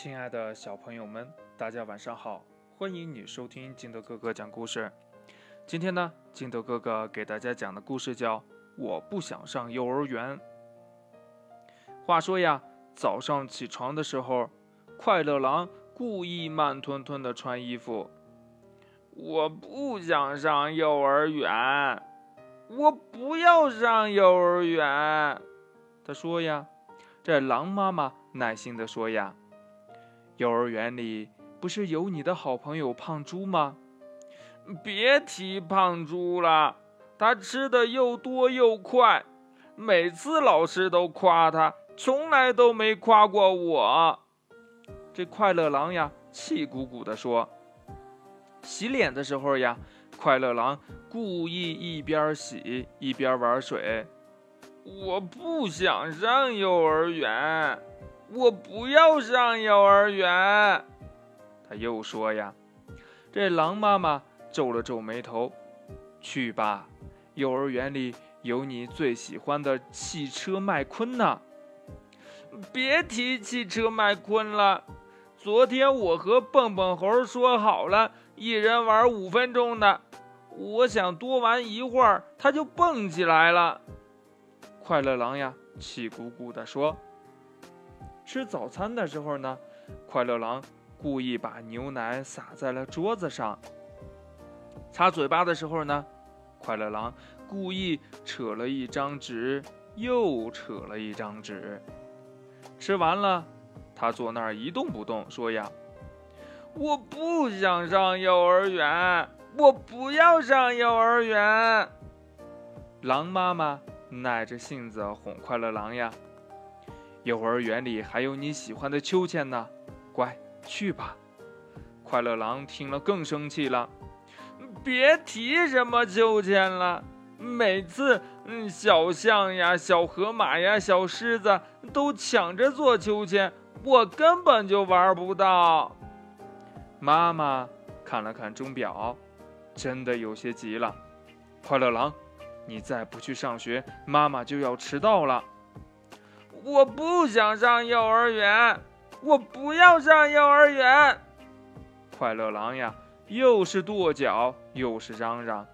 亲爱的小朋友们，大家晚上好！欢迎你收听金德哥哥讲故事。今天呢，金德哥哥给大家讲的故事叫《我不想上幼儿园》。话说呀，早上起床的时候，快乐狼故意慢吞吞的穿衣服。我不想上幼儿园，我不要上幼儿园。他说呀，这狼妈妈耐心的说呀。幼儿园里不是有你的好朋友胖猪吗？别提胖猪了，他吃的又多又快，每次老师都夸他，从来都没夸过我。这快乐狼呀，气鼓鼓地说。洗脸的时候呀，快乐狼故意一边洗一边玩水。我不想上幼儿园。我不要上幼儿园，他又说呀。这狼妈妈皱了皱眉头，去吧，幼儿园里有你最喜欢的汽车麦昆呢。别提汽车麦昆了，昨天我和蹦蹦猴说好了，一人玩五分钟的，我想多玩一会儿，他就蹦起来了。快乐狼呀，气鼓鼓地说。吃早餐的时候呢，快乐狼故意把牛奶洒在了桌子上。擦嘴巴的时候呢，快乐狼故意扯了一张纸，又扯了一张纸。吃完了，他坐那儿一动不动，说呀：“我不想上幼儿园，我不要上幼儿园。”狼妈妈耐着性子哄快乐狼呀。幼儿园里还有你喜欢的秋千呢，乖，去吧。快乐狼听了更生气了，别提什么秋千了。每次，嗯，小象呀、小河马呀、小狮子都抢着坐秋千，我根本就玩不到。妈妈看了看钟表，真的有些急了。快乐狼，你再不去上学，妈妈就要迟到了。我不想上幼儿园，我不要上幼儿园。快乐狼呀，又是跺脚又是嚷嚷。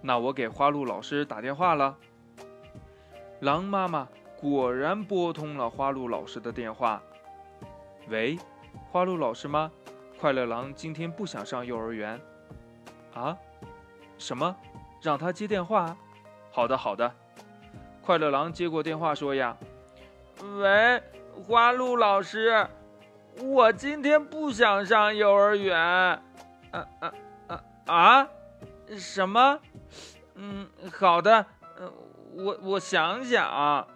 那我给花鹿老师打电话了。狼妈妈果然拨通了花鹿老师的电话。喂，花鹿老师吗？快乐狼今天不想上幼儿园。啊？什么？让他接电话？好的，好的。快乐狼接过电话说：“呀，喂，花鹿老师，我今天不想上幼儿园。啊啊啊啊！什么？嗯，好的，我我想想。”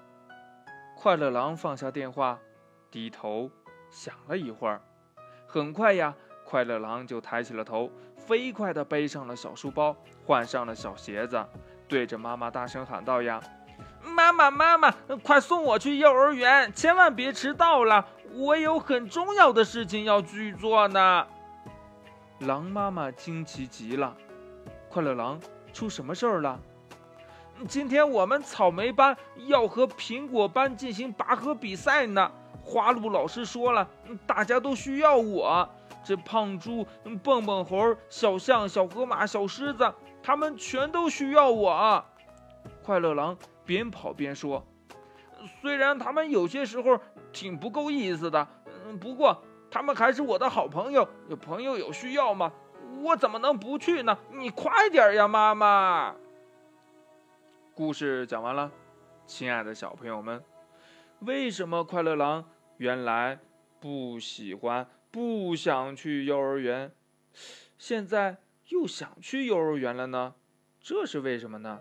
快乐狼放下电话，低头想了一会儿，很快呀，快乐狼就抬起了头，飞快地背上了小书包，换上了小鞋子，对着妈妈大声喊道：“呀！”妈妈，妈妈，快送我去幼儿园，千万别迟到了，我有很重要的事情要去做呢。狼妈妈惊奇极了，快乐狼，出什么事儿了？今天我们草莓班要和苹果班进行拔河比赛呢。花鹿老师说了，大家都需要我。这胖猪、蹦蹦猴、小象、小河马、小狮子，他们全都需要我。快乐狼。边跑边说：“虽然他们有些时候挺不够意思的，嗯，不过他们还是我的好朋友。有朋友有需要吗？我怎么能不去呢？你快点呀，妈妈！”故事讲完了，亲爱的小朋友们，为什么快乐狼原来不喜欢、不想去幼儿园，现在又想去幼儿园了呢？这是为什么呢？